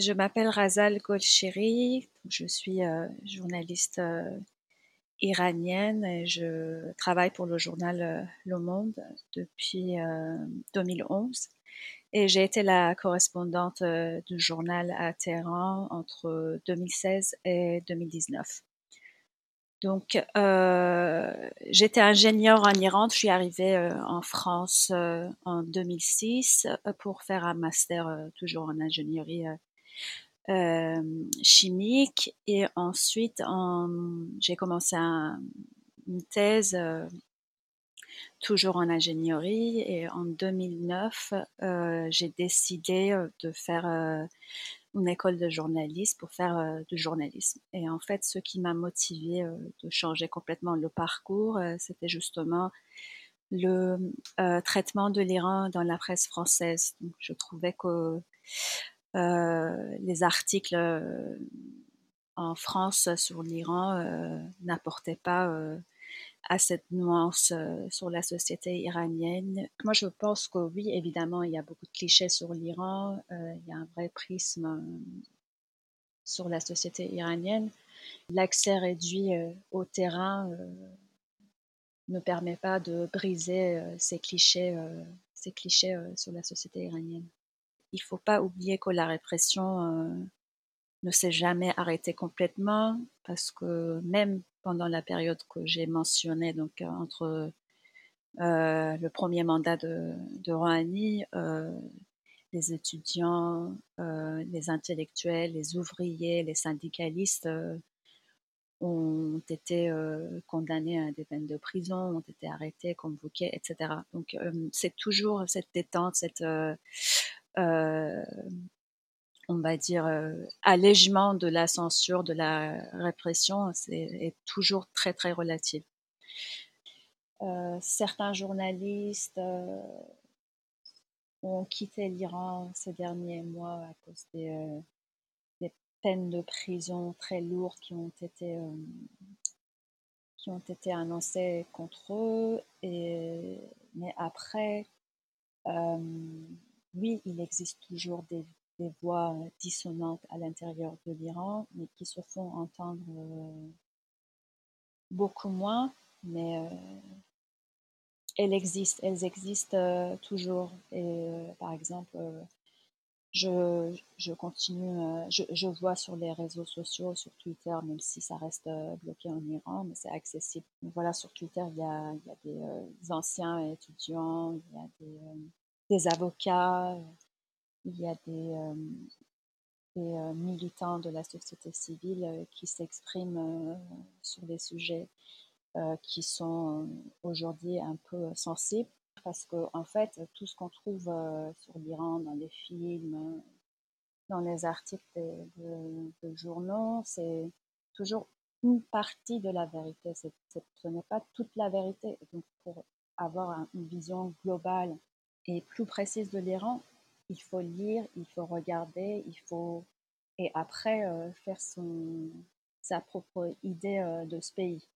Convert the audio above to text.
je m'appelle Razal Golshiri, je suis journaliste iranienne et je travaille pour le journal Le Monde depuis 2011. Et j'ai été la correspondante du journal à Téhéran entre 2016 et 2019. Donc, euh, j'étais ingénieure en Iran. Je suis arrivée euh, en France euh, en 2006 pour faire un master toujours en ingénierie chimique. Et ensuite, j'ai commencé une thèse toujours en ingénierie. Et en 2009, j'ai décidé de faire une école de journalisme pour faire euh, du journalisme. Et en fait, ce qui m'a motivé euh, de changer complètement le parcours, euh, c'était justement le traitement de l'Iran dans la presse française. Je trouvais que les articles en France sur l'Iran n'apportaient pas à cette nuance sur la société iranienne. Moi, je pense que oui, évidemment, il y a beaucoup de clichés sur l'Iran, il y a un vrai prisme sur la société iranienne. L'accès réduit au terrain ne permet pas de briser ces clichés, ces clichés sur la société iranienne. Il faut pas oublier que la répression ne s'est jamais arrêtée complètement parce que même pendant la période que j'ai mentionnée, donc euh, entre euh, le premier mandat de, de Rouhani, euh, les étudiants, les intellectuels, les ouvriers, les syndicalistes ont été condamnés à des peines de prison, ont été arrêtés, convoqués, etc. Donc c'est toujours cette détente, cette on va dire, euh, allègement de la censure, de la répression, c'est est toujours très, très relatif. Euh, certains journalistes euh, ont quitté l'Iran ces derniers mois à cause des, des, peines de prison très lourdes qui ont été, qui ont été annoncées contre eux. Et, mais après, oui, il existe toujours des voix dissonantes à l'intérieur de l'Iran, mais qui se font entendre euh, beaucoup moins, mais euh, elles existent, elles existent euh, toujours. Et par exemple, je, je, continue, je, je, vois sur les réseaux sociaux, sur Twitter, même si ça reste bloqué en Iran, mais c'est accessible. voilà, sur Twitter, il y a, il y a des anciens étudiants, il y a des, des avocats, il y a des, militants de la société civile qui s'expriment sur des sujets qui sont aujourd'hui un peu sensibles parce qu'en en fait, tout ce qu'on trouve sur l'Iran dans les films, dans les articles de, journaux, c'est toujours une partie de la vérité. ce n'est pas toute la vérité. Donc, pour avoir une vision globale et plus précise de l'Iran, il faut lire, il faut regarder, il faut et après euh, faire sa propre idée euh, de ce pays.